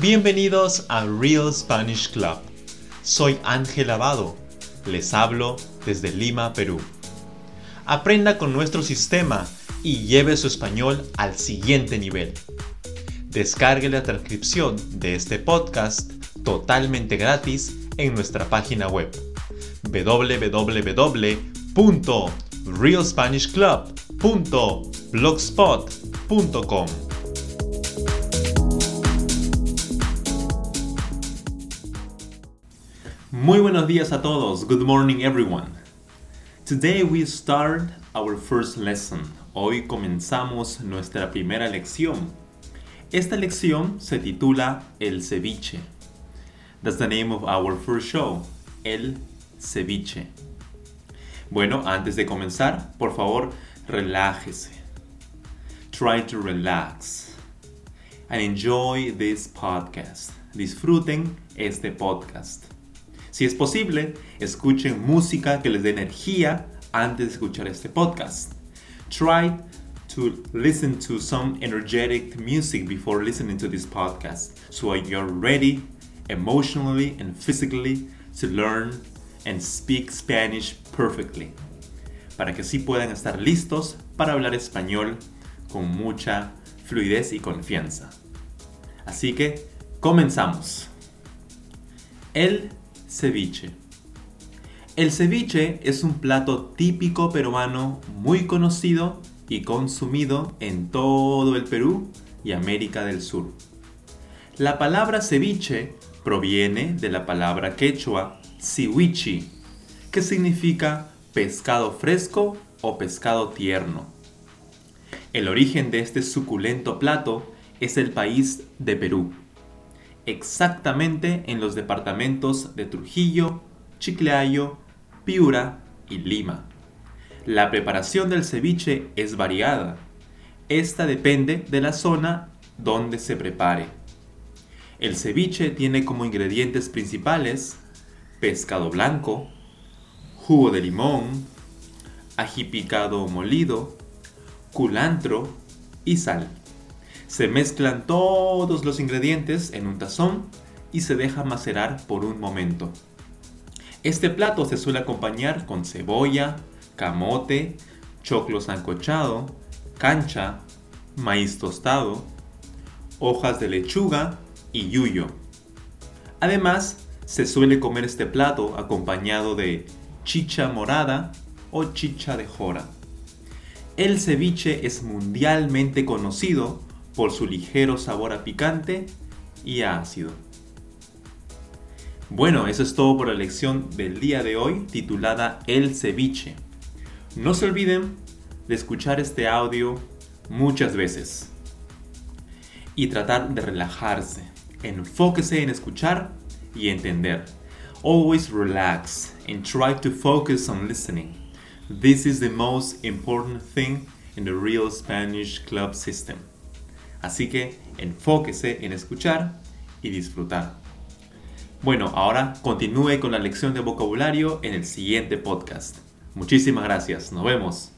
Bienvenidos a Real Spanish Club. Soy Ángel Abado. Les hablo desde Lima, Perú. Aprenda con nuestro sistema y lleve su español al siguiente nivel. Descargue la transcripción de este podcast totalmente gratis en nuestra página web www.realspanishclub.blogspot.com. Muy buenos días a todos. Good morning everyone. Today we start our first lesson. Hoy comenzamos nuestra primera lección. Esta lección se titula El ceviche. That's the name of our first show. El ceviche. Bueno, antes de comenzar, por favor, relájese. Try to relax. And enjoy this podcast. Disfruten este podcast. Si es posible, escuchen música que les dé energía antes de escuchar este podcast. Try to listen to some energetic music before listening to this podcast so you're ready emotionally and physically to learn and speak Spanish perfectly, para que así puedan estar listos para hablar español con mucha fluidez y confianza. Así que comenzamos. El ceviche. El ceviche es un plato típico peruano muy conocido y consumido en todo el Perú y América del Sur. La palabra ceviche proviene de la palabra quechua siwichi, que significa pescado fresco o pescado tierno. El origen de este suculento plato es el país de Perú, exactamente en los departamentos de Trujillo, Chiclayo, Piura y Lima. La preparación del ceviche es variada. Esta depende de la zona donde se prepare. El ceviche tiene como ingredientes principales pescado blanco, jugo de limón, ají picado molido, culantro y sal. Se mezclan todos los ingredientes en un tazón y se deja macerar por un momento. Este plato se suele acompañar con cebolla, camote, choclo sancochado, cancha, maíz tostado, hojas de lechuga y yuyo. Además, se suele comer este plato acompañado de chicha morada o chicha de jora. El ceviche es mundialmente conocido por su ligero sabor a picante y a ácido. Bueno, eso es todo por la lección del día de hoy titulada El ceviche. No se olviden de escuchar este audio muchas veces y tratar de relajarse. Enfóquese en escuchar y entender. Always relax and try to focus on listening. This is the most important thing in the real Spanish club system. Así que enfóquese en escuchar y disfrutar. Bueno, ahora continúe con la lección de vocabulario en el siguiente podcast. Muchísimas gracias. Nos vemos.